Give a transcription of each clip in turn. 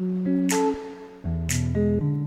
Buenas tardes,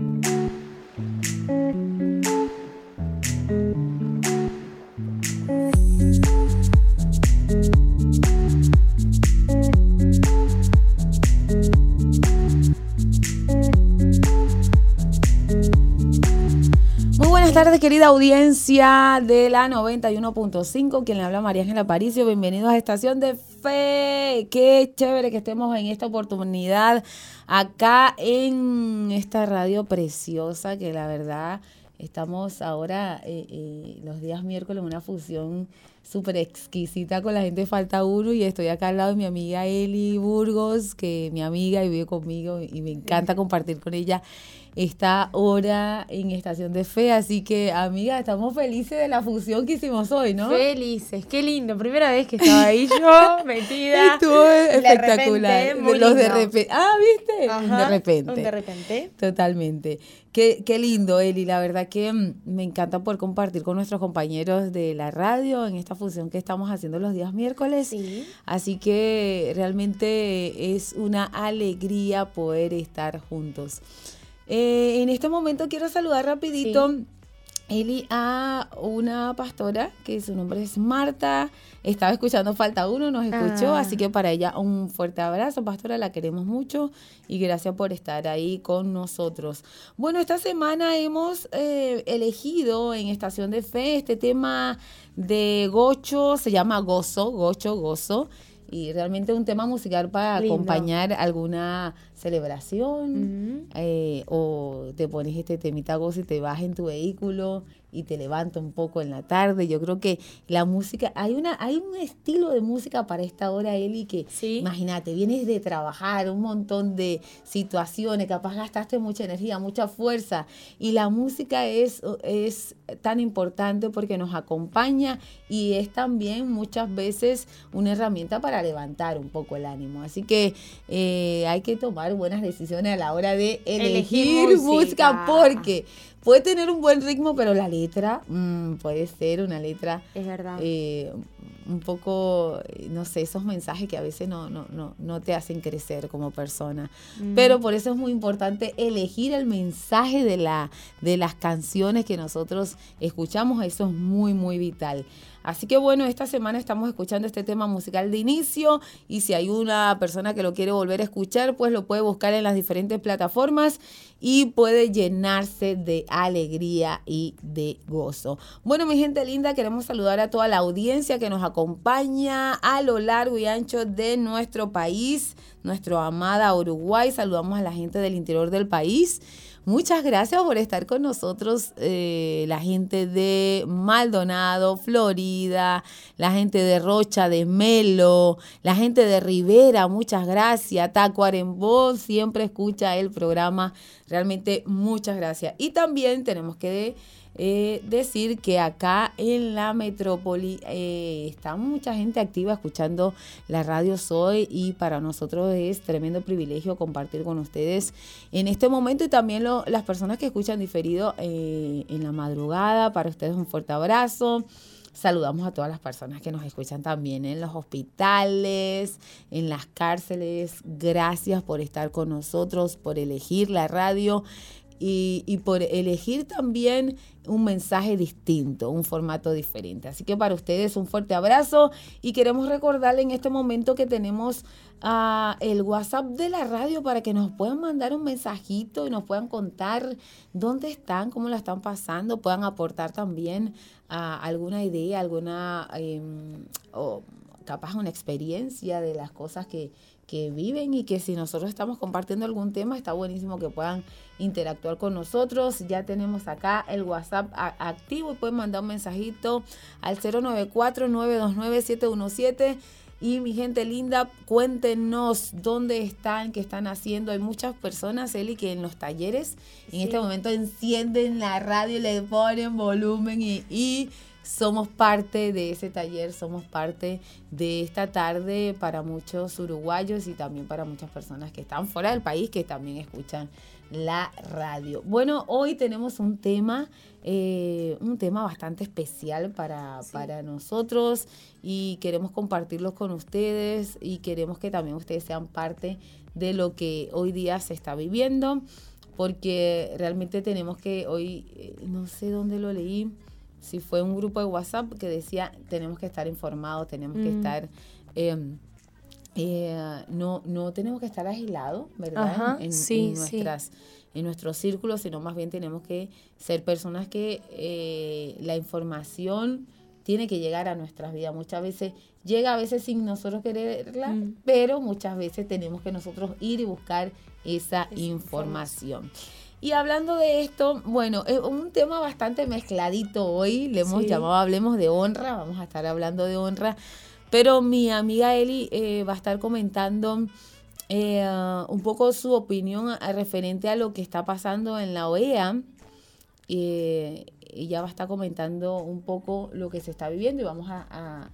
querida audiencia de la 91.5. Quien le habla María Ángela Paricio. Bienvenidos a Estación de Fe. Qué chévere que estemos en esta oportunidad acá en esta radio preciosa que la verdad estamos ahora eh, eh, los días miércoles en una fusión súper exquisita con la gente Falta Uno y estoy acá al lado de mi amiga Eli Burgos, que mi amiga y vive conmigo y me encanta compartir con ella esta hora en Estación de Fe. Así que, amiga, estamos felices de la fusión que hicimos hoy, ¿no? Felices, qué lindo. Primera vez que estaba ahí yo, metida. Estuvo espectacular. muy Los lindo. de repente. Ah, ¿viste? Ajá, de repente. de repente. Totalmente. Qué, qué lindo, Eli. La verdad que mm, me encanta poder compartir con nuestros compañeros de la radio en esta función que estamos haciendo los días miércoles. Sí. Así que realmente es una alegría poder estar juntos. Eh, en este momento quiero saludar rapidito, Eli, a una pastora que su nombre es Marta. Estaba escuchando Falta Uno, nos escuchó, Ah. así que para ella un fuerte abrazo, pastora, la queremos mucho y gracias por estar ahí con nosotros. Bueno, esta semana hemos eh, elegido en Estación de Fe este tema de gocho, se llama gozo, gocho, gozo. Y realmente un tema musical para Lindo. acompañar alguna celebración eh, o te pones este temita gozo y te vas en tu vehículo y te levanta un poco en la tarde. Yo creo que la música, hay una, hay un estilo de música para esta hora, Eli, que Sí. imagínate, vienes de trabajar un montón de situaciones, capaz gastaste mucha energía, mucha fuerza, y la música es, es tan importante porque nos acompaña y es también muchas veces una herramienta para levantar un poco el ánimo. Así que eh, hay que tomar buenas decisiones a la hora de elegir, Elegir música música. porque puede tener un buen ritmo, pero la letra mm, puede ser una letra Es verdad. eh, un poco, eh, no sé, esos mensajes que a veces no, no, no, no te hacen crecer como persona. Mm. Pero por eso es muy importante elegir el mensaje de, la, de las canciones que nosotros escuchamos. Eso es muy, muy vital. Así que bueno, esta semana estamos escuchando este tema musical de inicio y si hay una persona que lo quiere volver a escuchar, pues lo puede buscar en las diferentes plataformas y puede llenarse de alegría y de gozo. Bueno, mi gente linda, queremos saludar a toda la audiencia que nos acompaña a lo largo y ancho de nuestro país, nuestro amada Uruguay. Saludamos a la gente del interior del país. Muchas gracias por estar con nosotros, eh, la gente de Maldonado, Florida, la gente de Rocha, de Melo, la gente de Rivera, muchas gracias. Tacuarembó siempre escucha el programa, realmente muchas gracias. Y también tenemos que eh, decir que acá en la metrópoli eh, está mucha gente activa escuchando la radio Soy y para nosotros es tremendo privilegio compartir con ustedes en este momento y también las personas que escuchan diferido eh, en la madrugada. Para ustedes un fuerte abrazo. Saludamos a todas las personas que nos escuchan también en los hospitales, en las cárceles. Gracias por estar con nosotros, por elegir la radio y, por elegir también un mensaje distinto, un formato diferente. Así que para ustedes un fuerte abrazo y queremos recordarle en este momento que tenemos ah, el WhatsApp de la radio para que nos puedan mandar un mensajito y nos puedan contar dónde están, cómo la están pasando, puedan aportar también ah, alguna idea, alguna em, o capaz una experiencia de las cosas que, que viven y que si nosotros estamos compartiendo algún tema, está buenísimo que puedan interactuar con nosotros. Ya tenemos acá el WhatsApp activo y pueden mandar un mensajito al 094-929-717. Y mi gente linda, cuéntenos dónde están, qué están haciendo. Hay muchas personas, Eli, que en los talleres en este momento encienden la radio, le ponen volumen y, y somos parte de ese taller, somos parte de esta tarde para muchos uruguayos y también para muchas personas que están fuera del país que también escuchan la radio. Bueno, hoy tenemos un tema, eh, un tema bastante especial para, para nosotros y queremos compartirlo con ustedes y queremos que también ustedes sean parte de lo que hoy día se está viviendo, porque realmente tenemos que hoy, eh, no sé dónde lo leí, si fue un grupo de WhatsApp que decía, tenemos que estar informados, tenemos que mm. estar... Em, eh, no, no tenemos que estar aislados, ¿verdad? en, nuestras, en nuestro círculo, sino más bien tenemos que ser personas que eh, la información tiene que llegar a nuestras vidas. Muchas veces llega a veces sin nosotros quererla, mm. pero muchas veces tenemos que nosotros ir y buscar esa información. Y hablando de esto, bueno, es un tema bastante mezcladito hoy, le hemos llamado Hablemos de honra, vamos a estar hablando de honra, pero mi amiga Eli eh, va a estar comentando eh, un poco su opinión referente a lo que está pasando en la OEA. Eh, ella va a estar comentando un poco lo que se está viviendo y vamos a,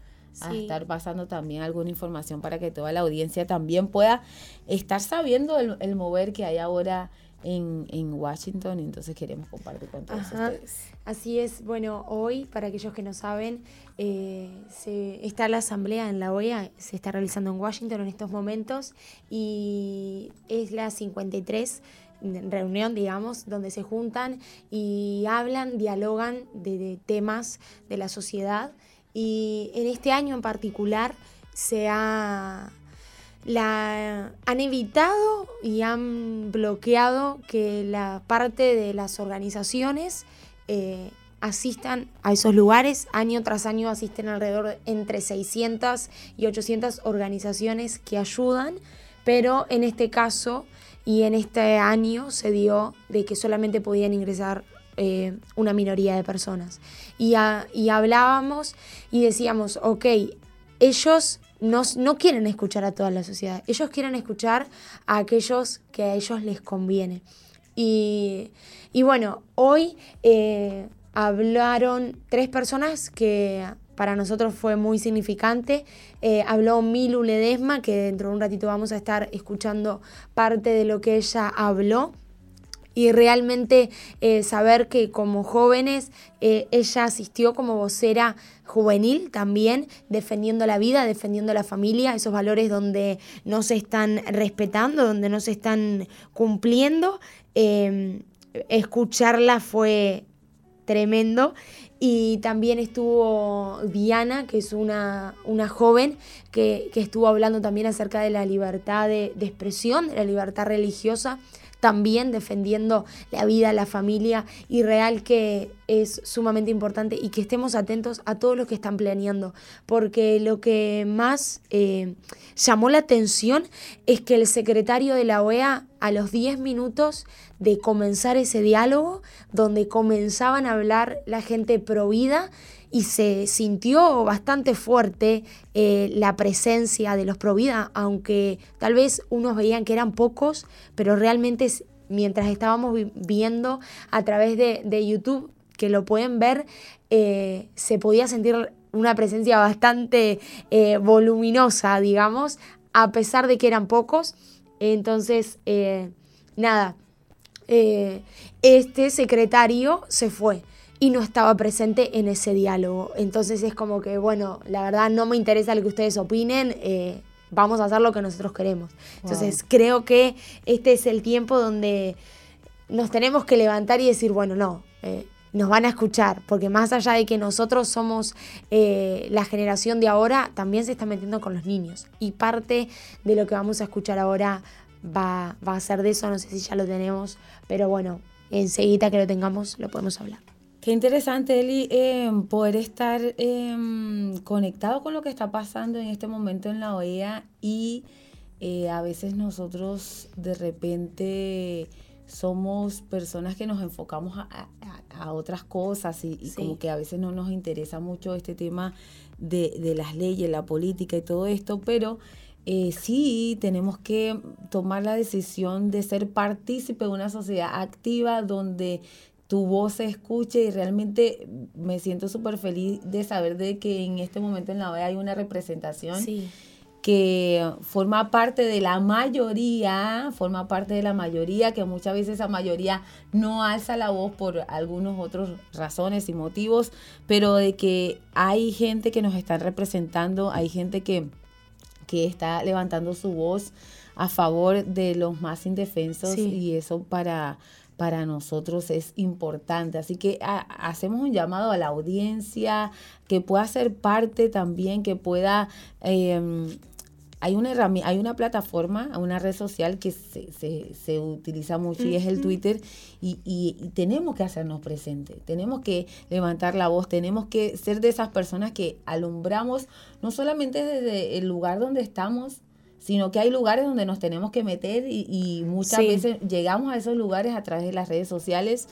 estar pasando también alguna información para que toda la audiencia también pueda estar sabiendo el mover que hay ahora en, en Washington, entonces queremos compartir con todos ustedes. Así es, bueno, hoy, para aquellos que no saben, eh, se, está la asamblea en la OEA, se está realizando en Washington en estos momentos y es la 53 reunión, digamos, donde se juntan y hablan, dialogan de temas de la sociedad. Y en este año en particular se ha la han evitado y han bloqueado que la parte de las organizaciones eh, asistan a esos lugares. Año tras año asisten alrededor de entre 600 y 800 organizaciones que ayudan, pero en este caso y en este año se dio de que solamente podían ingresar eh, una minoría de personas. Y, y hablábamos y decíamos, ok, ellos no, quieren escuchar a toda la sociedad, ellos quieren escuchar a aquellos que a ellos les conviene. Y, bueno, hoy eh, hablaron tres personas que para nosotros fue muy significante. Eh, habló Milu Ledesma, que dentro de un ratito vamos a estar escuchando parte de lo que ella habló y realmente eh, saber que como jóvenes eh, ella asistió como vocera juvenil también, defendiendo la vida, defendiendo la familia, esos valores donde no se están respetando, donde no se están cumpliendo. Em, escucharla fue tremendo. Y también estuvo Diana, que es una, una joven que, estuvo hablando también acerca de la libertad de, de expresión, de la libertad religiosa también defendiendo la vida, la familia y real que es sumamente importante y que estemos atentos a todos los que están planeando, porque lo que más eh, llamó la atención es que el secretario de la OEA a los 10 minutos de comenzar ese diálogo, donde comenzaban a hablar la gente pro vida, y se sintió bastante fuerte eh, la presencia de los Provida, aunque tal vez unos veían que eran pocos, pero realmente mientras estábamos viendo a través de, YouTube, que lo pueden ver, eh, se podía sentir una presencia bastante eh, voluminosa, digamos, a pesar de que eran pocos. Entonces, nada, este secretario se fue y no estaba presente en ese diálogo. Entonces es como que, bueno, la verdad no me interesa lo que ustedes opinen, eh, vamos a hacer lo que nosotros queremos. Entonces creo que este es el tiempo donde nos tenemos que levantar y decir, bueno, no. Eh, nos van a escuchar, porque más allá de que nosotros somos eh, la generación de ahora, también se está metiendo con los niños. Y parte de lo que vamos a escuchar ahora va, va a ser de eso, no sé si ya lo tenemos, pero bueno, enseguida que lo tengamos lo podemos hablar. Qué interesante, Eli, em, poder estar em, conectado con lo que está pasando en este momento en la OEA y eh, a veces nosotros de repente somos personas que nos enfocamos a, otras cosas y, como que a veces no nos interesa mucho este tema de, de las leyes, la política y todo esto, pero eh, sí tenemos que tomar la decisión de ser partícipe de una sociedad activa donde tu voz se escuche y realmente me siento súper feliz de saber de que en este momento en la OEA hay una representación. que forma parte de la mayoría, forma parte de la mayoría, que muchas veces esa mayoría no alza la voz por algunos otros razones y motivos, pero de que hay gente que nos están representando, hay gente que, que está levantando su voz a favor de los más indefensos y eso para para nosotros es importante. Así que hacemos un llamado a la audiencia que pueda ser parte también, que pueda... Em, hay una hay una plataforma, una red social que se, utiliza mucho y es el Twitter y, y, tenemos que hacernos presentes, tenemos que levantar la voz, tenemos que ser de esas personas que alumbramos no solamente desde el lugar donde estamos, sino que hay lugares donde nos tenemos que meter y, muchas veces llegamos a esos lugares a través de las redes sociales.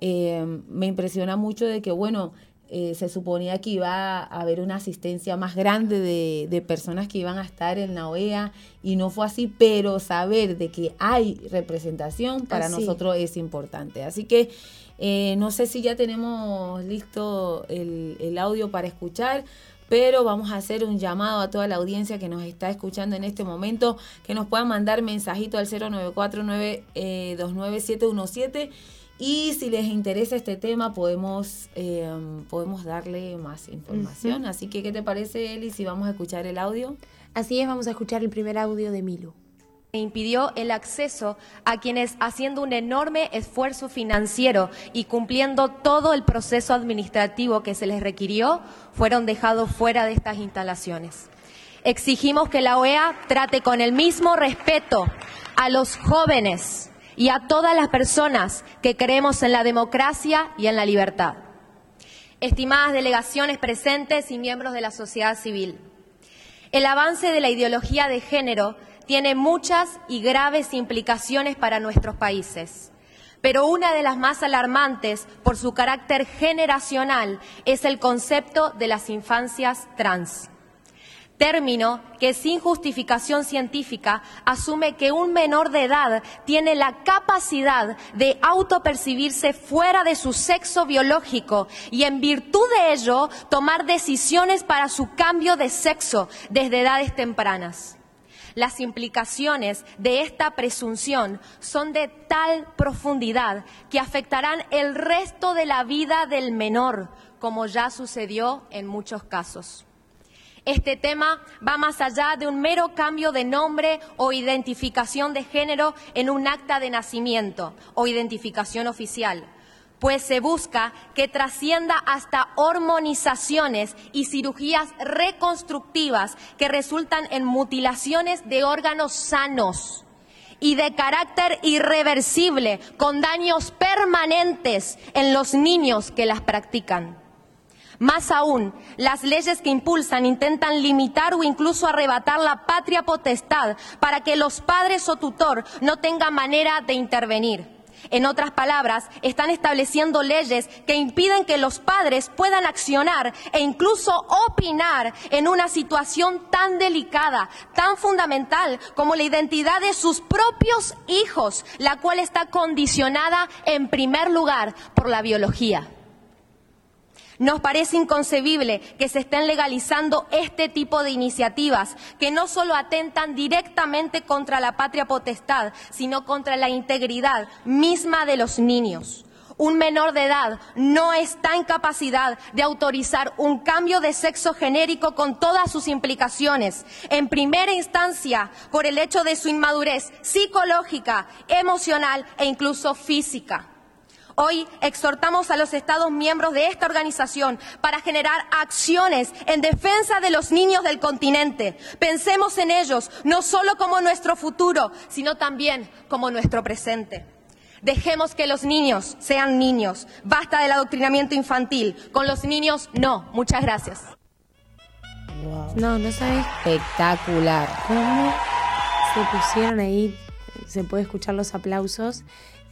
Eh, me impresiona mucho de que, bueno, eh, se suponía que iba a haber una asistencia más grande de, personas que iban a estar en la OEA y no fue así, pero saber de que hay representación para nosotros es importante. Así que eh, no sé si ya tenemos listo el, el audio para escuchar pero vamos a hacer un llamado a toda la audiencia que nos está escuchando en este momento, que nos puedan mandar mensajito al 0949297717 y si les interesa este tema podemos, em, podemos darle más información. Así que, ¿qué te parece, Eli, si vamos a escuchar el audio? Así es, vamos a escuchar el primer audio de Milu impidió el acceso a quienes haciendo un enorme esfuerzo financiero y cumpliendo todo el proceso administrativo que se les requirió, fueron dejados fuera de estas instalaciones. Exigimos que la OEA trate con el mismo respeto a los jóvenes y a todas las personas que creemos en la democracia y en la libertad. Estimadas delegaciones presentes y miembros de la sociedad civil, el avance de la ideología de género tiene muchas y graves implicaciones para nuestros países. Pero una de las más alarmantes por su carácter generacional es el concepto de las infancias trans. Término que sin justificación científica asume que un menor de edad tiene la capacidad de autopercibirse fuera de su sexo biológico y en virtud de ello tomar decisiones para su cambio de sexo desde edades tempranas. Las implicaciones de esta presunción son de tal profundidad que afectarán el resto de la vida del menor, como ya sucedió en muchos casos. Este tema va más allá de un mero cambio de nombre o identificación de género en un acta de nacimiento o identificación oficial pues se busca que trascienda hasta hormonizaciones y cirugías reconstructivas que resultan en mutilaciones de órganos sanos y de carácter irreversible, con daños permanentes en los niños que las practican. Más aún, las leyes que impulsan intentan limitar o incluso arrebatar la patria potestad para que los padres o tutor no tengan manera de intervenir. En otras palabras, están estableciendo leyes que impiden que los padres puedan accionar e incluso opinar en una situación tan delicada, tan fundamental como la identidad de sus propios hijos, la cual está condicionada en primer lugar por la biología. Nos parece inconcebible que se estén legalizando este tipo de iniciativas que no solo atentan directamente contra la patria potestad, sino contra la integridad misma de los niños. Un menor de edad no está en capacidad de autorizar un cambio de sexo genérico con todas sus implicaciones. En primera instancia, por el hecho de su inmadurez psicológica, emocional e incluso física. Hoy exhortamos a los Estados miembros de esta organización para generar acciones en defensa de los niños del continente. Pensemos en ellos no solo como nuestro futuro, sino también como nuestro presente. Dejemos que los niños sean niños. Basta del adoctrinamiento infantil. Con los niños, no. Muchas gracias. No, no sabes. Espectacular. ¿Cómo se pusieron ahí? Se puede escuchar los aplausos.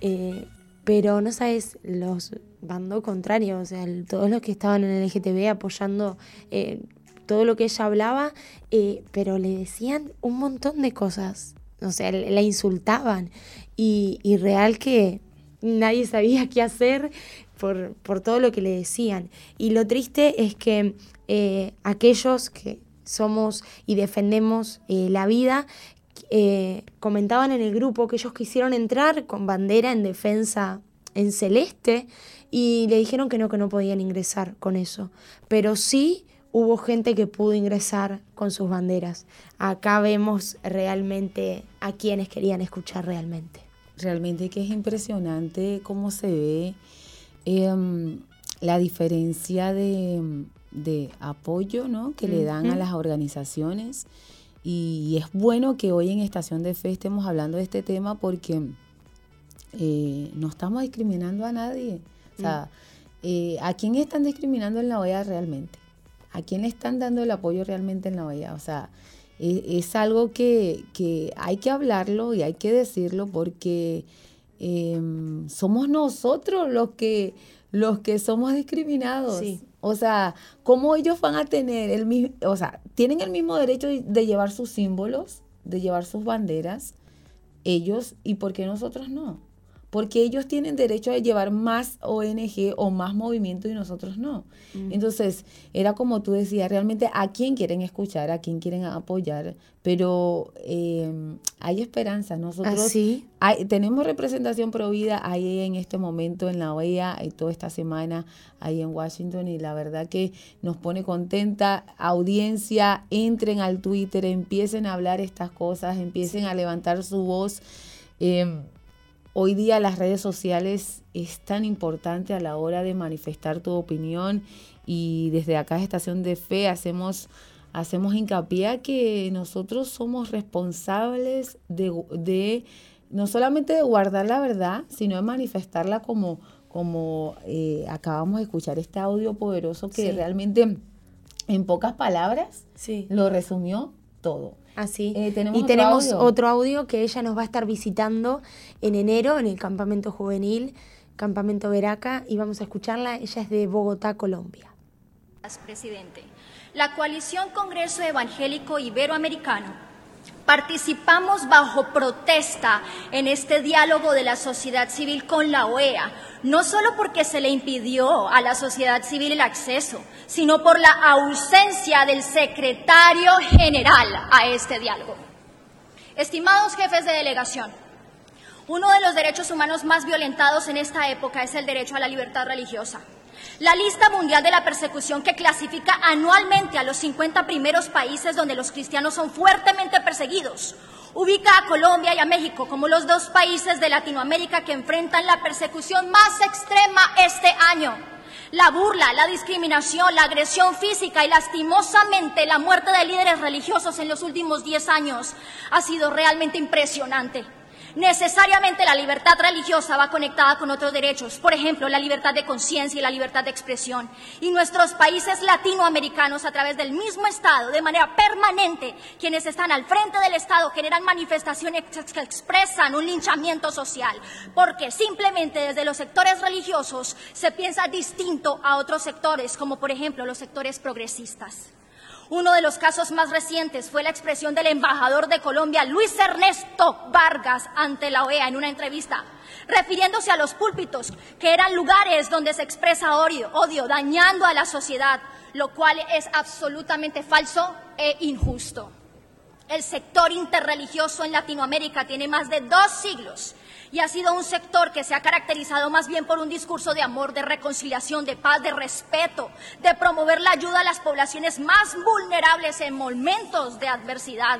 Eh, pero no sabes los bandos contrarios, o sea, todos los que estaban en el LGTB apoyando eh, todo lo que ella hablaba, eh, pero le decían un montón de cosas, o sea, la insultaban y, real que nadie sabía qué hacer por, por todo lo que le decían. Y lo triste es que eh, aquellos que somos y defendemos la vida, eh, comentaban en el grupo que ellos quisieron entrar con bandera en defensa en celeste y le dijeron que no, que no podían ingresar con eso. Pero sí hubo gente que pudo ingresar con sus banderas. Acá vemos realmente a quienes querían escuchar realmente. Realmente que es impresionante cómo se ve em, la diferencia de, apoyo ¿no? que le dan a las organizaciones. Y es bueno que hoy en Estación de Fe estemos hablando de este tema porque eh, no estamos discriminando a nadie. O sea, eh, ¿a quién están discriminando en la OEA realmente? ¿A quién le están dando el apoyo realmente en la OEA? O sea, e, es, algo que, hay que hablarlo y hay que decirlo porque em, somos nosotros los que, los que somos discriminados. O sea, ¿cómo ellos van a tener el mismo, o sea, tienen el mismo derecho de llevar sus símbolos, de llevar sus banderas, ellos, y por qué nosotros no? Porque ellos tienen derecho a llevar más ONG o más movimiento y nosotros no. Mm. Entonces, era como tú decías, realmente a quién quieren escuchar, a quién quieren apoyar, pero em, hay esperanza. Nosotros ¿Ah, tenemos representación provida ahí en este momento en la OEA y toda esta semana ahí en Washington y la verdad que nos pone contenta. Audiencia, entren al Twitter, empiecen a hablar estas cosas, empiecen a levantar su voz. Eh, Hoy día las redes sociales es tan importante a la hora de manifestar tu opinión y desde acá Estación de Fe hacemos, hacemos hincapié a que nosotros somos responsables de, no solamente de guardar la verdad, sino de manifestarla como, como eh, acabamos de escuchar este audio poderoso que realmente en pocas palabras lo resumió todo. Así. Eh, ¿tenemos y tenemos otro audio que ella nos va a estar visitando en enero en el campamento juvenil, campamento Veraca, y vamos a escucharla. Ella es de Bogotá, Colombia. Presidente, la coalición Congreso Evangélico Iberoamericano participamos bajo protesta en este diálogo de la sociedad civil con la OEA, no solo porque se le impidió a la sociedad civil el acceso, sino por la ausencia del secretario general a este diálogo. Estimados jefes de delegación, uno de los derechos humanos más violentados en esta época es el derecho a la libertad religiosa. La lista mundial de la persecución que clasifica anualmente a los 50 primeros países donde los cristianos son fuertemente perseguidos ubica a Colombia y a México como los dos países de Latinoamérica que enfrentan la persecución más extrema este año. La burla, la discriminación, la agresión física y lastimosamente la muerte de líderes religiosos en los últimos 10 años ha sido realmente impresionante. Necesariamente la libertad religiosa va conectada con otros derechos, por ejemplo, la libertad de conciencia y la libertad de expresión. Y nuestros países latinoamericanos, a través del mismo Estado, de manera permanente, quienes están al frente del Estado generan manifestaciones que expresan un linchamiento social, porque simplemente desde los sectores religiosos se piensa distinto a otros sectores, como por ejemplo los sectores progresistas. Uno de los casos más recientes fue la expresión del embajador de Colombia, Luis Ernesto Vargas, ante la OEA en una entrevista, refiriéndose a los púlpitos, que eran lugares donde se expresa odio, dañando a la sociedad, lo cual es absolutamente falso e injusto. El sector interreligioso en Latinoamérica tiene más de dos siglos y ha sido un sector que se ha caracterizado más bien por un discurso de amor, de reconciliación, de paz, de respeto, de promover la ayuda a las poblaciones más vulnerables en momentos de adversidad.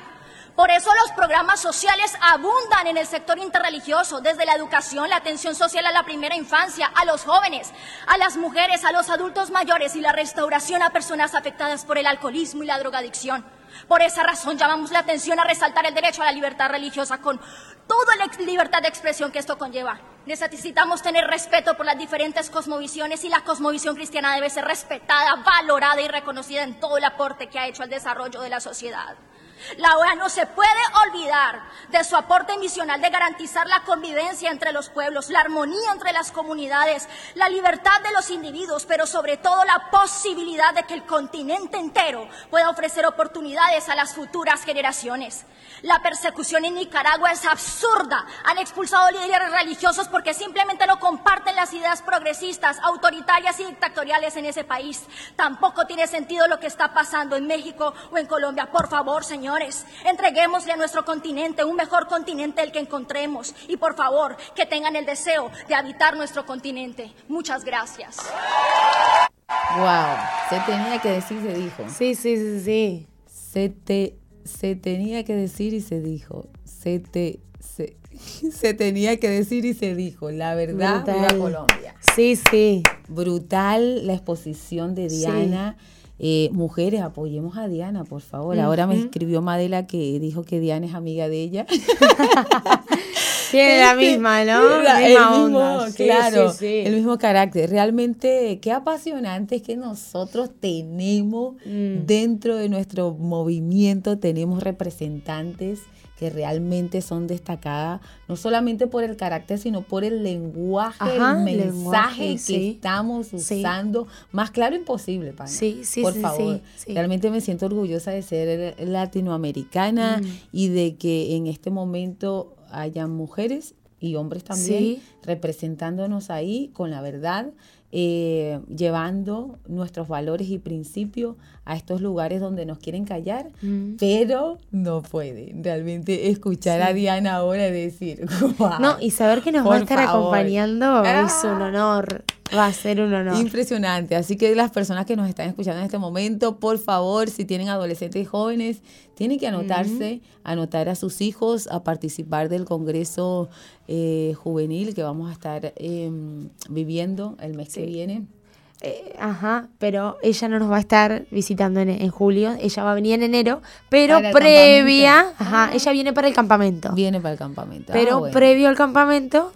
Por eso los programas sociales abundan en el sector interreligioso, desde la educación, la atención social a la primera infancia, a los jóvenes, a las mujeres, a los adultos mayores y la restauración a personas afectadas por el alcoholismo y la drogadicción. Por esa razón llamamos la atención a resaltar el derecho a la libertad religiosa con toda la libertad de expresión que esto conlleva. Necesitamos tener respeto por las diferentes cosmovisiones y la cosmovisión cristiana debe ser respetada, valorada y reconocida en todo el aporte que ha hecho al desarrollo de la sociedad. La OEA no se puede olvidar de su aporte misional de garantizar la convivencia entre los pueblos, la armonía entre las comunidades, la libertad de los individuos, pero sobre todo la posibilidad de que el continente entero pueda ofrecer oportunidades a las futuras generaciones. La persecución en Nicaragua es absurda. Han expulsado líderes religiosos porque simplemente no comparten las ideas progresistas, autoritarias y dictatoriales en ese país. Tampoco tiene sentido lo que está pasando en México o en Colombia. Por favor, señores, entreguémosle a nuestro continente un mejor continente el que encontremos. Y por favor, que tengan el deseo de habitar nuestro continente. Muchas gracias. Wow, se tenía que decir, se dijo. Sí, sí, sí, sí. Se te se tenía que decir y se dijo. Se te se, se tenía que decir y se dijo. La verdad, viva Colombia. Sí, sí. Brutal la exposición de Diana. Eh, mujeres, apoyemos a Diana, por favor. Ahora me escribió Madela que dijo que Diana es amiga de ella. Tiene la misma, ¿no? el mismo, claro, el mismo carácter. Realmente, qué apasionante es que nosotros tenemos mm. dentro de nuestro movimiento, tenemos representantes que realmente son destacadas, no solamente por el carácter, sino por el lenguaje, el mensaje que estamos usando, más claro imposible, para Sí, sí, por favor. Realmente me siento orgullosa de ser latinoamericana mm. y de que en este momento haya mujeres y hombres también representándonos ahí con la verdad, eh, llevando nuestros valores y principios a estos lugares donde nos quieren callar, mm. pero no pueden realmente escuchar a Diana ahora decir, no, y saber que nos va a estar acompañando es un honor. Va a ser un honor. Impresionante. Así que las personas que nos están escuchando en este momento, por favor, si tienen adolescentes y jóvenes, tienen que anotarse, anotar a sus hijos a participar del Congreso eh, Juvenil que vamos a estar em, viviendo el mes que viene. Eh, ajá, pero ella no nos va a estar visitando en, julio, ella va a venir en enero, pero previa, ajá, ella viene para el campamento. Viene para el campamento. Ah, pero previo al campamento.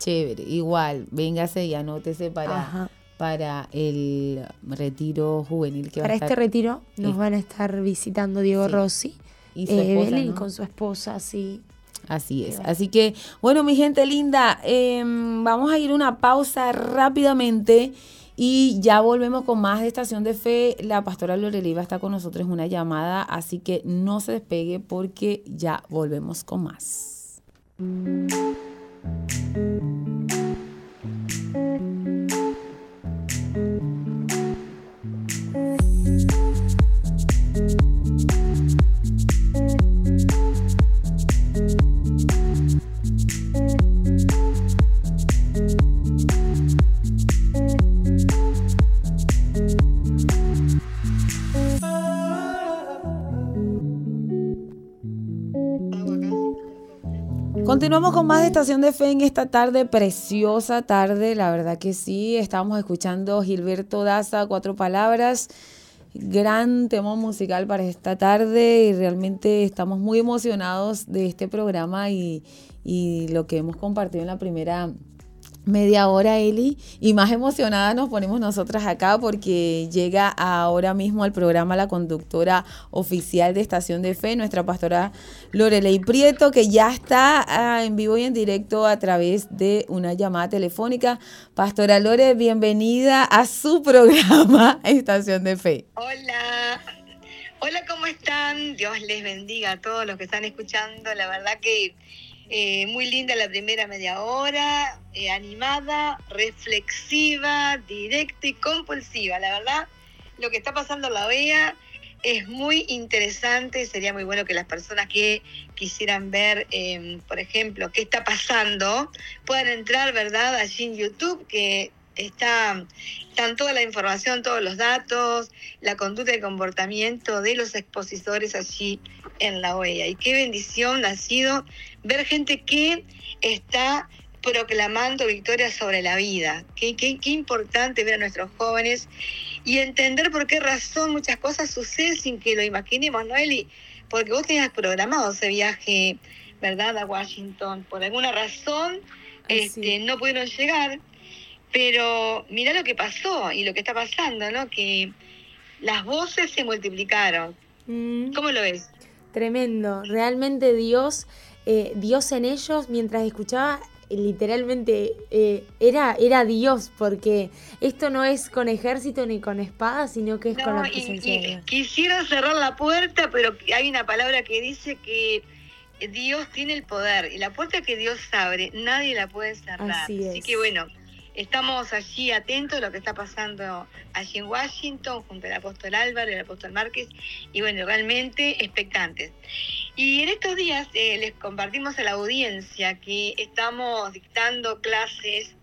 Chévere, igual, véngase y anótese para, para el retiro juvenil que para va a estar. Para este retiro nos van a estar visitando Diego Rossi y su eh, con su esposa, sí. Así es. Así que, bueno, mi gente linda, em, vamos a ir una pausa rápidamente y ya volvemos con más de Estación de Fe. La pastora Lorelei va a estar con nosotros en una llamada, así que no se despegue porque ya volvemos con más. Thank you. Continuamos con más de Estación de Fe en esta tarde, preciosa tarde, la verdad que sí. Estamos escuchando Gilberto Daza, Cuatro Palabras, gran tema musical para esta tarde y realmente estamos muy emocionados de este programa y, y lo que hemos compartido en la primera media hora, Eli, y más emocionada nos ponemos nosotras acá porque llega ahora mismo al programa la conductora oficial de Estación de Fe, nuestra pastora Lorelei Prieto, que ya está ah, en vivo y en directo a través de una llamada telefónica. Pastora Lore, bienvenida a su programa Estación de Fe. Hola. Hola, ¿cómo están? Dios les bendiga a todos los que están escuchando. La verdad que eh, muy linda la primera media hora, eh, animada, reflexiva, directa y compulsiva. La verdad, lo que está pasando en la OEA es muy interesante. Sería muy bueno que las personas que quisieran ver, em, por ejemplo, qué está pasando, puedan entrar, ¿verdad?, allí en YouTube, que está, están toda la información, todos los datos, la conducta y comportamiento de los expositores allí en la OEA. Y qué bendición ha sido ver gente que está proclamando victoria sobre la vida. Qué, qué, qué, importante ver a nuestros jóvenes y entender por qué razón muchas cosas suceden sin que lo imaginemos, ¿no, Eli? Porque vos tenías programado ese viaje, ¿verdad?, a Washington. Por alguna razón este, no pudieron llegar, pero mira lo que pasó y lo que está pasando, ¿no? Que las voces se multiplicaron. Mm. ¿Cómo lo ves? Tremendo, realmente Dios, eh, Dios en ellos, mientras escuchaba, literalmente eh, era, era Dios, porque esto no es con ejército ni con espada, sino que es con la presencia de Dios. Quisiera cerrar la puerta, pero hay una palabra que dice que Dios tiene el poder y la puerta que Dios abre, nadie la puede cerrar. Así, Así que bueno, Estamos allí atentos a lo que está pasando allí en Washington, junto al apóstol Álvaro y al apóstol Márquez, y bueno, realmente expectantes. Y en estos días eh, les compartimos a la audiencia que estamos dictando clases,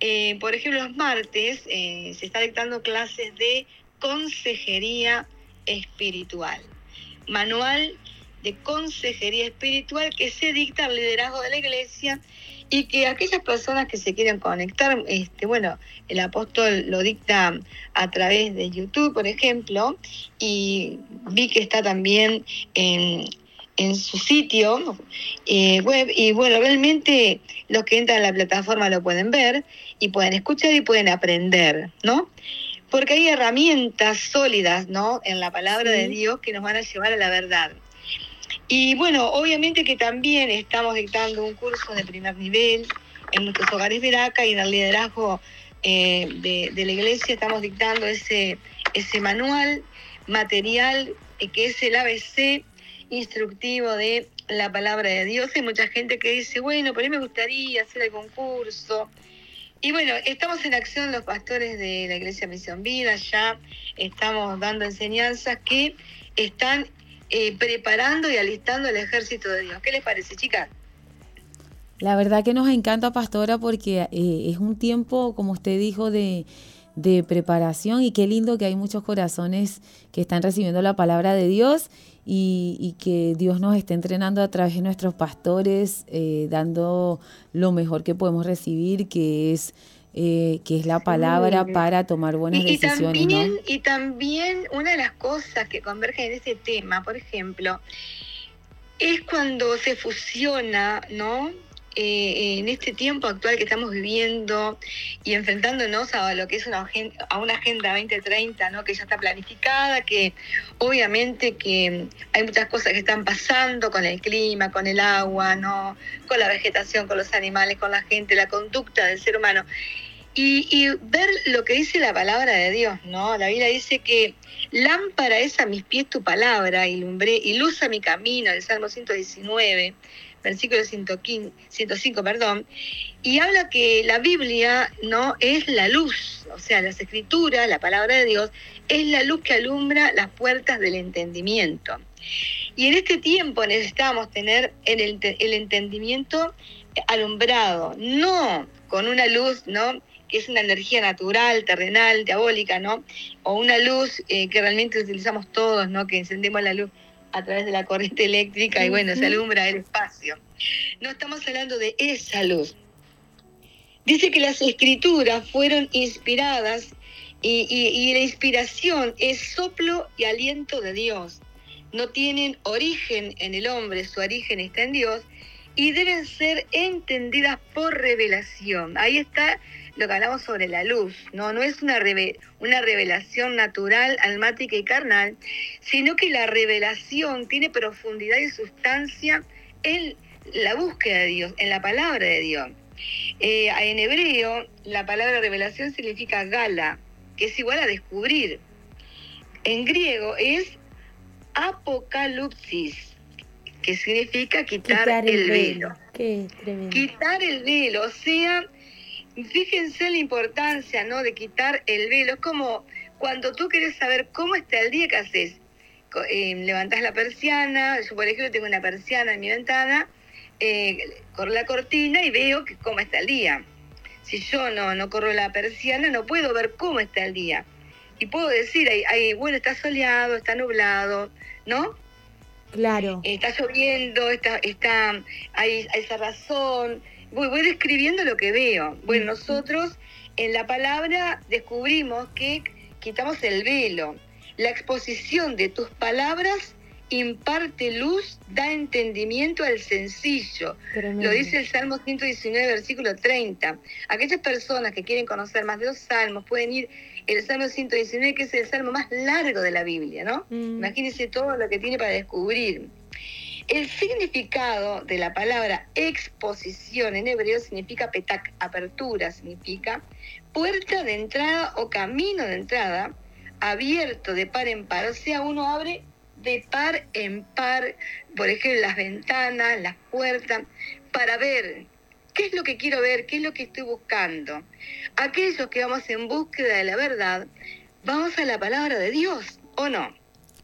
eh, por ejemplo, los martes eh, se está dictando clases de consejería espiritual, manual de consejería espiritual que se dicta al liderazgo de la iglesia y que aquellas personas que se quieren conectar, este, bueno, el apóstol lo dicta a través de YouTube, por ejemplo, y vi que está también en, su sitio eh, web, y bueno, realmente los que entran a la plataforma lo pueden ver y pueden escuchar y pueden aprender, ¿no? Porque hay herramientas sólidas, ¿no? En la palabra de Dios que nos van a llevar a la verdad. Y bueno, obviamente que también estamos dictando un curso de primer nivel en nuestros hogares Veraca y en el liderazgo eh, de, la iglesia estamos dictando ese, ese manual material eh, que es el ABC instructivo de la palabra de Dios. Hay mucha gente que dice, bueno, pero a mí me gustaría hacer el concurso. Y bueno, estamos en acción los pastores de la Iglesia Misión Vida, ya estamos dando enseñanzas que están eh, preparando y alistando el ejército de Dios. ¿Qué les parece, chicas? La verdad que nos encanta, pastora, porque eh, es un tiempo, como usted dijo, de, preparación y qué lindo que hay muchos corazones que están recibiendo la palabra de Dios y, que Dios nos está entrenando a través de nuestros pastores, eh, dando lo mejor que podemos recibir, que es eh, que es la palabra para tomar buenas decisiones. Y también una de las cosas que convergen en ese tema, por ejemplo, es cuando se fusiona, ¿no? Eh, en este tiempo actual que estamos viviendo y enfrentándonos a lo que es una a una agenda 2030, ¿no? que ya está planificada, que obviamente que hay muchas cosas que están pasando con el clima, con el agua, ¿no? con la vegetación, con los animales, con la gente, la conducta del ser humano. Y, ver lo que dice la palabra de Dios, ¿no? La Biblia dice que lámpara es a mis pies tu palabra y, lumbre, y luz a mi camino, el Salmo 119 versículo 105, perdón, y habla que la Biblia no es la luz, o sea, las escrituras, la palabra de Dios, es la luz que alumbra las puertas del entendimiento. Y en este tiempo necesitamos tener el, el entendimiento alumbrado, no con una luz, ¿no? Que es una energía natural, terrenal, diabólica, ¿no? O una luz eh, que realmente utilizamos todos, ¿no? Que encendemos la luz a través de la corriente eléctrica y bueno, se alumbra el espacio. No estamos hablando de esa luz. Dice que las escrituras fueron inspiradas y, y, la inspiración es soplo y aliento de Dios. No tienen origen en el hombre, su origen está en Dios y deben ser entendidas por revelación. Ahí está lo que hablamos sobre la luz, ¿no? No es una, una revelación natural, almática y carnal, sino que la revelación tiene profundidad y sustancia en la búsqueda de Dios, en la palabra de Dios. Eh, en hebreo, la palabra revelación significa gala, que es igual a descubrir. En griego es apocalipsis, que significa quitar, el, velo. Quitar el velo, o sea, fíjense la importancia, ¿no? De quitar el velo. Es como cuando tú quieres saber cómo está el día, que haces? Eh, levantás la persiana, yo por ejemplo tengo una persiana en mi ventana, eh, corro la cortina y veo que cómo está el día. Si yo no, no corro la persiana, no puedo ver cómo está el día. Y puedo decir, hay, bueno, está soleado, está nublado, ¿no? Claro. está lloviendo, está, está, hay, hay esa razón voy, describiendo lo que veo. Bueno, nosotros en la palabra descubrimos que quitamos el velo. La exposición de tus palabras imparte luz, da entendimiento al sencillo. Lo dice el Salmo 119, versículo 30. Aquellas personas que quieren conocer más de los salmos pueden ir el Salmo 119, que es el salmo más largo de la Biblia, ¿no? Mm. Imagínense todo lo que tiene para descubrir. El significado de la palabra exposición en hebreo significa petak, apertura, significa puerta de entrada o camino de entrada abierto de par en par. O sea, uno abre de par en par, por ejemplo, las ventanas, las puertas, para ver qué es lo que quiero ver, qué es lo que estoy buscando. Aquellos que vamos en búsqueda de la verdad, vamos a la palabra de Dios, ¿o no?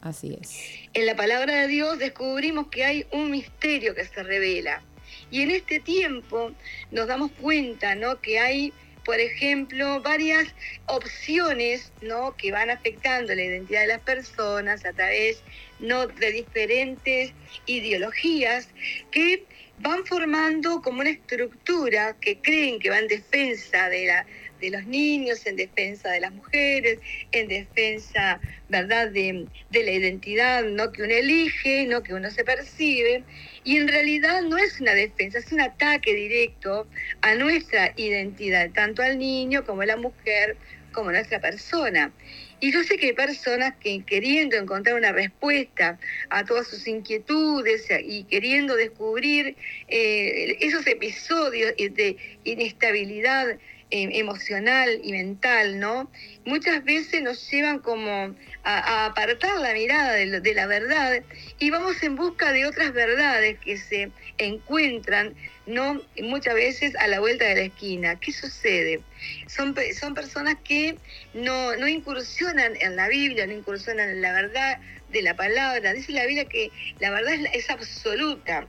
Así es. En la palabra de Dios descubrimos que hay un misterio que se revela. Y en este tiempo nos damos cuenta, ¿no? Que hay por ejemplo, varias opciones ¿no? que van afectando la identidad de las personas a través ¿no? de diferentes ideologías que van formando como una estructura que creen que va en defensa de, la, de los niños, en defensa de las mujeres, en defensa ¿verdad? De, la identidad ¿no? que uno elige, ¿no? que uno se percibe y en realidad no es una defensa, es un ataque directo a nuestra identidad, tanto al niño como a la mujer, como a nuestra persona. Y yo sé que hay personas que queriendo encontrar una respuesta a todas sus inquietudes y queriendo descubrir eh, esos episodios de inestabilidad eh, emocional y mental, ¿no? Muchas veces nos llevan como a, apartar la mirada de, la verdad y vamos en busca de otras verdades que se encuentran no muchas veces a la vuelta de la esquina. ¿Qué sucede? Son, son personas que no, no incursionan en la Biblia, no incursionan en la verdad de la palabra. Dice la Biblia que la verdad es, absoluta.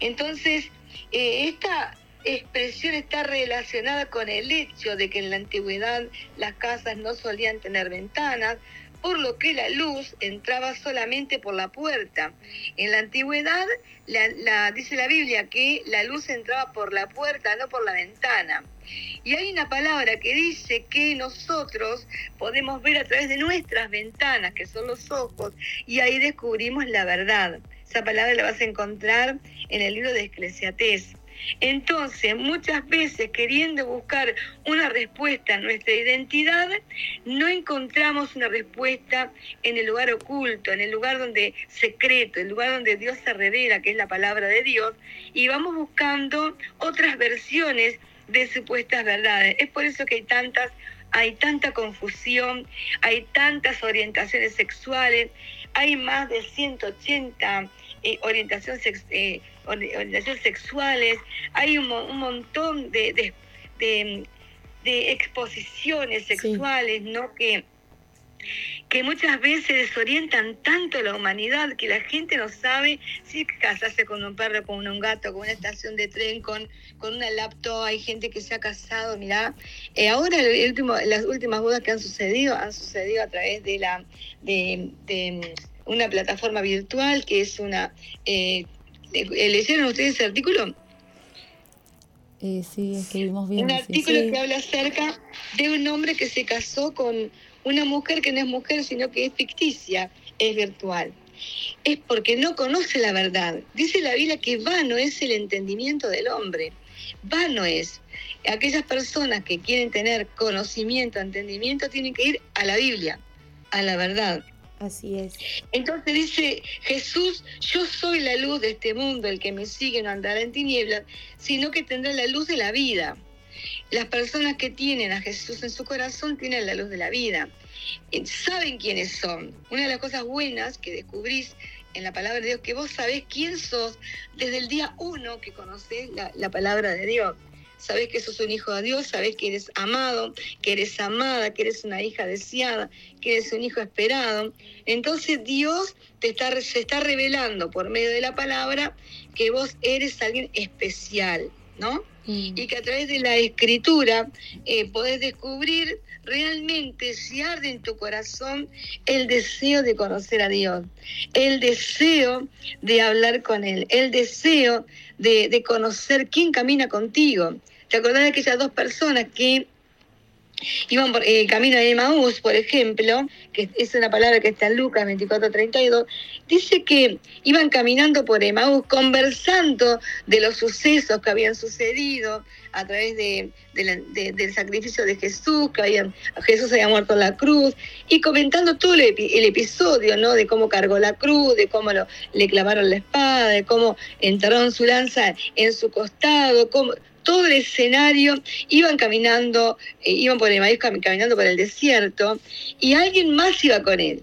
Entonces, eh, esta expresión está relacionada con el hecho de que en la antigüedad las casas no solían tener ventanas, por lo que la luz entraba solamente por la puerta. En la antigüedad, dice la Biblia que la luz entraba por la puerta, no por la ventana. Y hay una palabra que dice que nosotros podemos ver a través de nuestras ventanas, que son los ojos, y ahí descubrimos la verdad. Esa palabra la vas a encontrar en el libro de Esclesiates. Entonces, muchas veces queriendo buscar una respuesta a nuestra identidad, no encontramos una respuesta en el lugar oculto, en el lugar donde secreto, el lugar donde Dios se revela, que es la palabra de Dios, y vamos buscando otras versiones de supuestas verdades. Es por eso que hay tantas hay tanta confusión, hay tantas orientaciones sexuales, hay más de 180 eh, orientaciones eh, orientaciones sexuales, hay un, montón de, de, exposiciones sexuales, ¿no? Que, que muchas veces desorientan tanto a la humanidad que la gente no sabe si casarse con un perro, con un gato, con una estación de tren, con, con una laptop. Hay gente que se ha casado, mirá. Eh, ahora el último, las últimas bodas que han sucedido han sucedido a través de la de, de una plataforma virtual que es una eh, ¿Leyeron ustedes ese artículo? Eh, sí, escribimos bien. Un artículo que habla acerca de un hombre que se casó con una mujer que no es mujer, sino que es ficticia, es virtual. Es porque no conoce la verdad. Dice la Biblia que vano es el entendimiento del hombre. Vano es. Aquellas personas que quieren tener conocimiento, entendimiento, tienen que ir a la Biblia, a la verdad. Así es. Entonces dice Jesús, yo soy la luz de este mundo, el que me sigue no andará en tinieblas, sino que tendrá la luz de la vida. Las personas que tienen a Jesús en su corazón tienen la luz de la vida. Saben quiénes son. Una de las cosas buenas que descubrís en la palabra de Dios, que vos sabés quién sos desde el día uno que conocés la palabra de Dios sabes que sos un hijo de Dios, sabes que eres amado, que eres amada, que eres una hija deseada, que eres un hijo esperado. Entonces Dios te está, se está revelando por medio de la palabra que vos eres alguien especial, ¿no? Mm. Y que a través de la escritura eh, podés descubrir realmente si arde en tu corazón el deseo de conocer a Dios, el deseo de hablar con Él, el deseo de conocer quién camina contigo, ¿Te acordás de aquellas dos personas que iban por el camino de Emaús, por ejemplo, que es una palabra que está en Lucas 24:32, dice que iban caminando por Emaús conversando de los sucesos que habían sucedido a través de, del sacrificio de Jesús, que Jesús había muerto en la cruz, y comentando todo el, episodio, ¿no? De cómo cargó la cruz, de cómo lo, le clavaron la espada, de cómo enterraron su lanza en su costado, cómo todo el escenario, iban caminando, eh, iban por el maíz caminando por el desierto, y alguien más iba con él.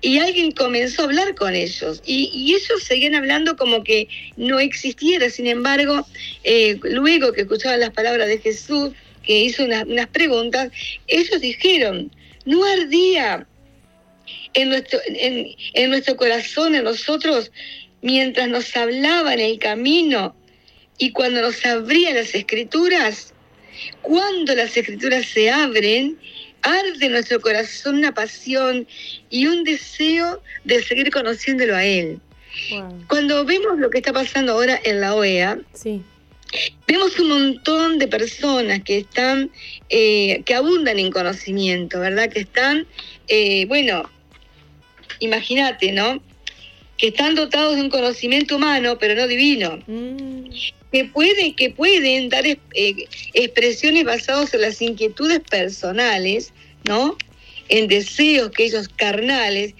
Y alguien comenzó a hablar con ellos y, ellos seguían hablando como que no existiera. Sin embargo, eh, luego que escuchaban las palabras de Jesús, que hizo unas, preguntas, ellos dijeron, no ardía en nuestro, en, en nuestro corazón, en nosotros, mientras nos hablaba en el camino y cuando nos abrían las escrituras, cuando las escrituras se abren, arde en nuestro corazón una pasión y un deseo de seguir conociéndolo a Él. Cuando vemos lo que está pasando ahora en la OEA, vemos un montón de personas que están, eh, que abundan en conocimiento, ¿verdad? Que están, eh, bueno, imagínate, ¿no? Que están dotados de un conocimiento humano, pero no divino. Mm que pueden, que pueden dar eh, expresiones basadas en las inquietudes personales, ¿no? En deseos que ellos carnales,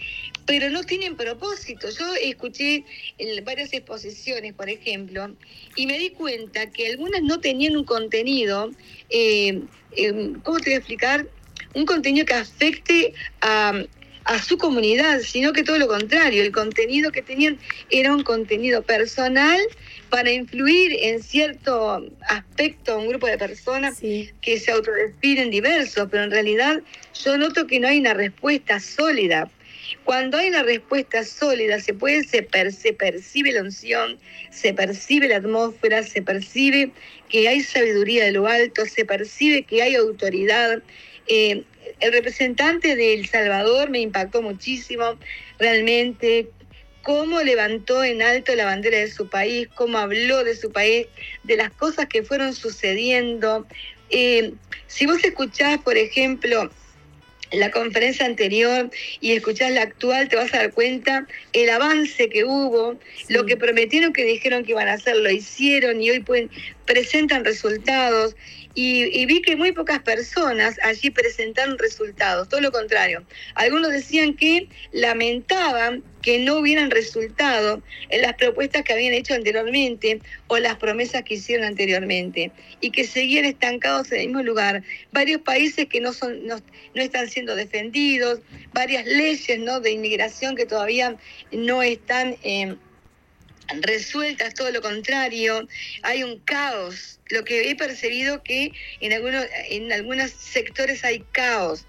pero no tienen propósito. Yo escuché en varias exposiciones, por ejemplo, y me di cuenta que algunas no tenían un contenido, eh, em, ¿cómo te voy a explicar? Un contenido que afecte a, a su comunidad, sino que todo lo contrario, el contenido que tenían era un contenido personal para influir en cierto aspecto a un grupo de personas que se autodefinen diversos, pero en realidad yo noto que no hay una respuesta sólida. Cuando hay una respuesta sólida, se puede, se, percibe la unción, se percibe la atmósfera, se percibe que hay sabiduría de lo alto, se percibe que hay autoridad. Eh, el representante de El Salvador me impactó muchísimo, realmente cómo levantó en alto la bandera de su país, cómo habló de su país, de las cosas que fueron sucediendo. Eh, si vos escuchás, por ejemplo, la conferencia anterior y escuchás la actual, te vas a dar cuenta el avance que hubo, lo que prometieron que dijeron que iban a hacer, lo hicieron y hoy pueden, presentan resultados. Y, vi que muy pocas personas allí presentaron resultados, todo lo contrario. Algunos decían que lamentaban que no hubieran resultado en las propuestas que habían hecho anteriormente o las promesas que hicieron anteriormente y que seguían estancados en el mismo lugar. Varios países que no, son, no, están siendo defendidos, varias leyes ¿no? de inmigración que todavía no están... Eh, resueltas, todo lo contrario, hay un caos. Lo que he percibido que en algunos, en algunos sectores hay caos,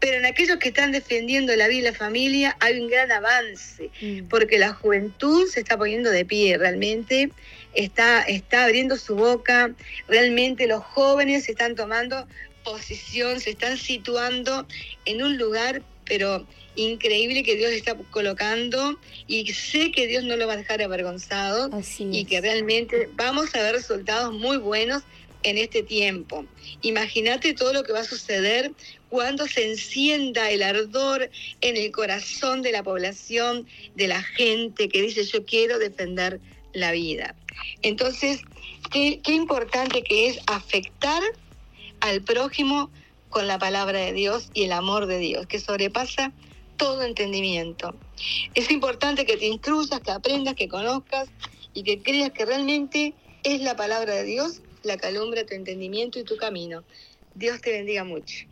pero en aquellos que están defendiendo la vida y la familia hay un gran avance, mm. porque la juventud se está poniendo de pie realmente, está, está abriendo su boca, realmente los jóvenes se están tomando posición, se están situando en un lugar, pero increíble que Dios está colocando y sé que Dios no lo va a dejar avergonzado y que realmente vamos a ver resultados muy buenos en este tiempo. Imagínate todo lo que va a suceder cuando se encienda el ardor en el corazón de la población, de la gente que dice yo quiero defender la vida. Entonces, qué, qué importante que es afectar al prójimo con la palabra de Dios y el amor de Dios, que sobrepasa todo entendimiento. Es importante que te instruyas, que aprendas, que conozcas y que creas que realmente es la palabra de Dios la que alumbra tu entendimiento y tu camino. Dios te bendiga mucho.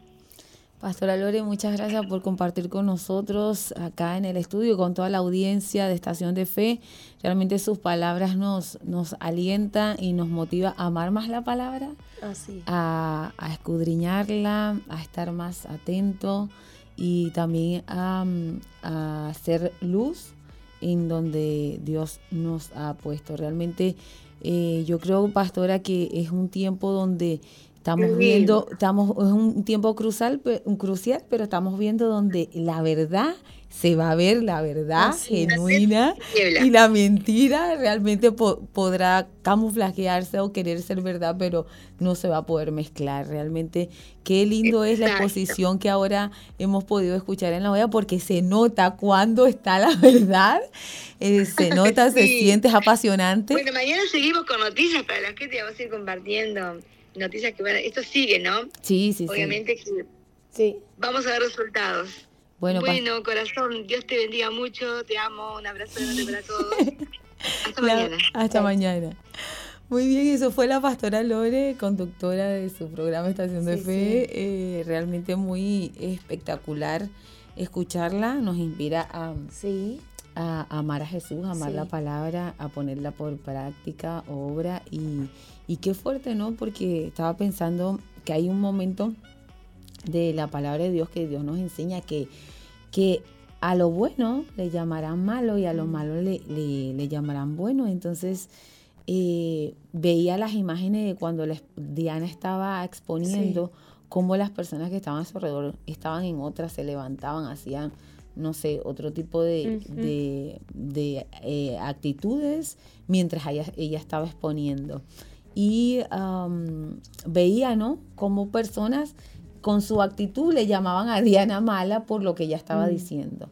Pastora Lore, muchas gracias por compartir con nosotros acá en el estudio, con toda la audiencia de Estación de Fe. Realmente sus palabras nos, nos alientan y nos motiva a amar más la palabra, A, a escudriñarla, a estar más atento y también a, hacer luz en donde Dios nos ha puesto. Realmente eh, yo creo, pastora, que es un tiempo donde Estamos viendo, estamos, es un tiempo crucial, un crucial, pero estamos viendo donde la verdad se va a ver la verdad genuina y la mentira realmente podrá camuflajearse o querer ser verdad, pero no se va a poder mezclar. Realmente qué lindo es la exposición que ahora hemos podido escuchar en la olla porque se nota cuando está la verdad, eh, se nota, se siente, es apasionante. Bueno, mañana seguimos con noticias para las que te vamos a ir compartiendo noticias que van, esto sigue, ¿no? Sí, sí, Obviamente sí. Vamos a ver resultados. Bueno, bueno corazón, Dios te bendiga mucho, te amo, un abrazo grande para todos. Hasta mañana. Hasta mañana. Muy bien, eso fue la pastora Lore, conductora de su programa Estación de Fe. Eh, realmente muy espectacular escucharla, nos inspira a, sí. a, amar a Jesús, a amar la palabra, a ponerla por práctica, obra y, y qué fuerte, ¿no? Porque estaba pensando que hay un momento de la palabra de Dios que Dios nos enseña que, que a lo bueno le llamarán malo y a lo mm. malo le, le, llamarán bueno. Entonces eh, veía las imágenes de cuando Diana estaba exponiendo cómo las personas que estaban a su alrededor estaban en otras, se levantaban, hacían, no sé, otro tipo de, de, eh, actitudes mientras ella, ella estaba exponiendo. Y veía, ¿no? Como personas con su actitud le llamaban a Diana mala por lo que ella estaba mm. diciendo.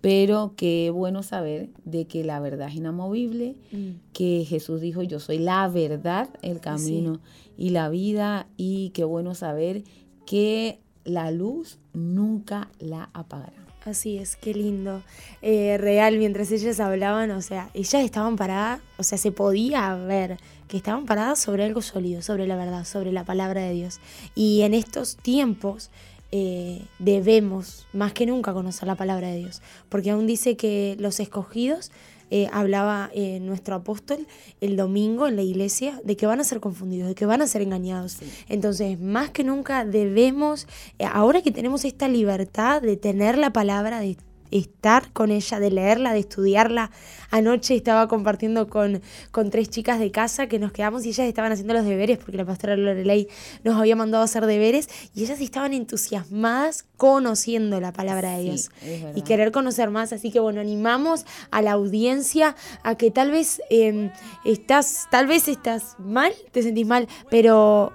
Pero qué bueno saber de que la verdad es inamovible, mm. que Jesús dijo, yo soy la verdad, el camino y la vida, y qué bueno saber que la luz nunca la apagará. Así es, qué lindo. Eh, real, mientras ellas hablaban, o sea, ellas estaban paradas, o sea, se podía ver que estaban paradas sobre algo sólido, sobre la verdad, sobre la palabra de Dios. Y en estos tiempos eh, debemos más que nunca conocer la palabra de Dios, porque aún dice que los escogidos, eh, hablaba eh, nuestro apóstol el domingo en la iglesia, de que van a ser confundidos, de que van a ser engañados. Entonces, más que nunca debemos, ahora que tenemos esta libertad de tener la palabra, de estar con ella, de leerla, de estudiarla. Anoche estaba compartiendo con, con tres chicas de casa que nos quedamos y ellas estaban haciendo los deberes, porque la pastora Lorelei nos había mandado a hacer deberes, y ellas estaban entusiasmadas conociendo la palabra de Dios y querer conocer más. Así que bueno, animamos a la audiencia a que tal vez em, estás, tal vez estás mal, te sentís mal, pero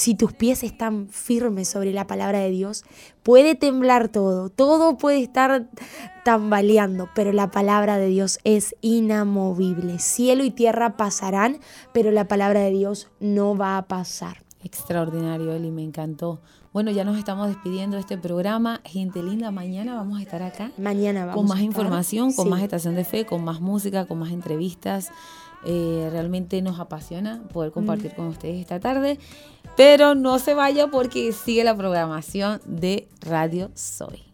si tus pies están firmes sobre la palabra de Dios, puede temblar todo, todo puede estar tambaleando, pero la palabra de Dios es inamovible. Cielo y tierra pasarán, pero la palabra de Dios no va a pasar. Extraordinario, Eli, me encantó. Bueno, ya nos estamos despidiendo de este programa. Gente linda, mañana vamos a estar acá. Mañana vamos. Con más información, con más estación de fe, con más música, con más entrevistas. Eh, realmente nos apasiona poder compartir mm. con ustedes esta tarde. Pero no se vaya porque sigue la programación de Radio Soy.